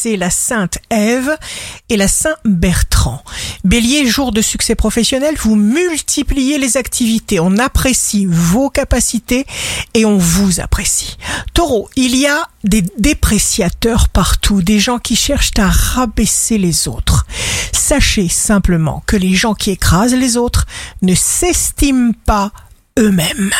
c'est la Sainte Ève et la Saint Bertrand. Bélier, jour de succès professionnel, vous multipliez les activités, on apprécie vos capacités et on vous apprécie. Taureau, il y a des dépréciateurs partout, des gens qui cherchent à rabaisser les autres. Sachez simplement que les gens qui écrasent les autres ne s'estiment pas eux-mêmes.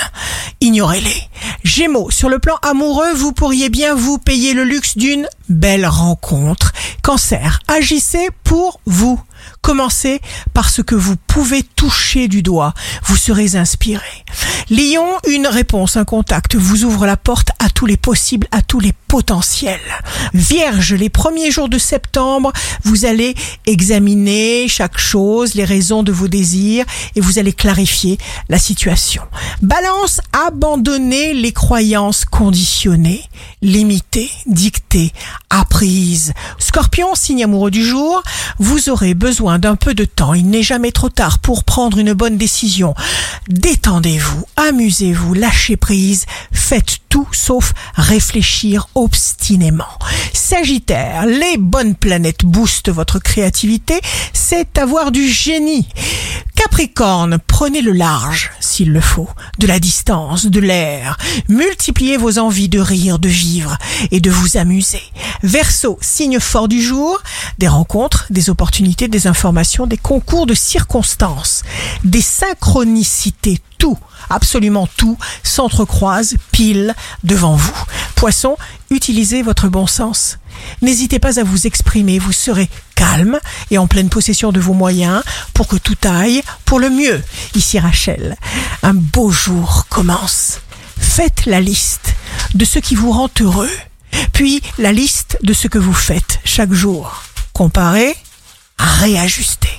Ignorez-les. Gémeaux, sur le plan amoureux, vous pourriez bien vous payer le luxe d'une belle rencontre. Cancer, agissez pour vous. Commencez par ce que vous pouvez toucher du doigt. Vous serez inspiré. Lion, une réponse, un contact vous ouvre la porte à tous les possibles, à tous les potentiels. Vierge, les premiers jours de septembre, vous allez examiner chaque chose, les raisons de vos désirs et vous allez clarifier la situation. Balance, abandonnez les croyances conditionnées, limitées, dictées, apprises. Scorpion, signe amoureux du jour, vous aurez besoin d'un peu de temps. Il n'est jamais trop tard pour prendre une bonne décision. Détendez-vous, amusez-vous, lâchez prise, faites tout sauf réfléchir obstinément. Sagittaire, les bonnes planètes boostent votre créativité, c'est avoir du génie. Capricorne, prenez le large, s'il le faut, de la distance, de l'air. Multipliez vos envies de rire, de vivre et de vous amuser. Verseau, signe fort du jour, des rencontres, des opportunités, des informations, des concours de circonstances, des synchronicités, tout, absolument tout, s'entrecroise pile devant vous. Poisson, utilisez votre bon sens. N'hésitez pas à vous exprimer, vous serez calme et en pleine possession de vos moyens pour que tout aille pour le mieux. Ici Rachel, un beau jour commence. Faites la liste de ce qui vous rend heureux, puis la liste de ce que vous faites chaque jour. Comparez, réajustez.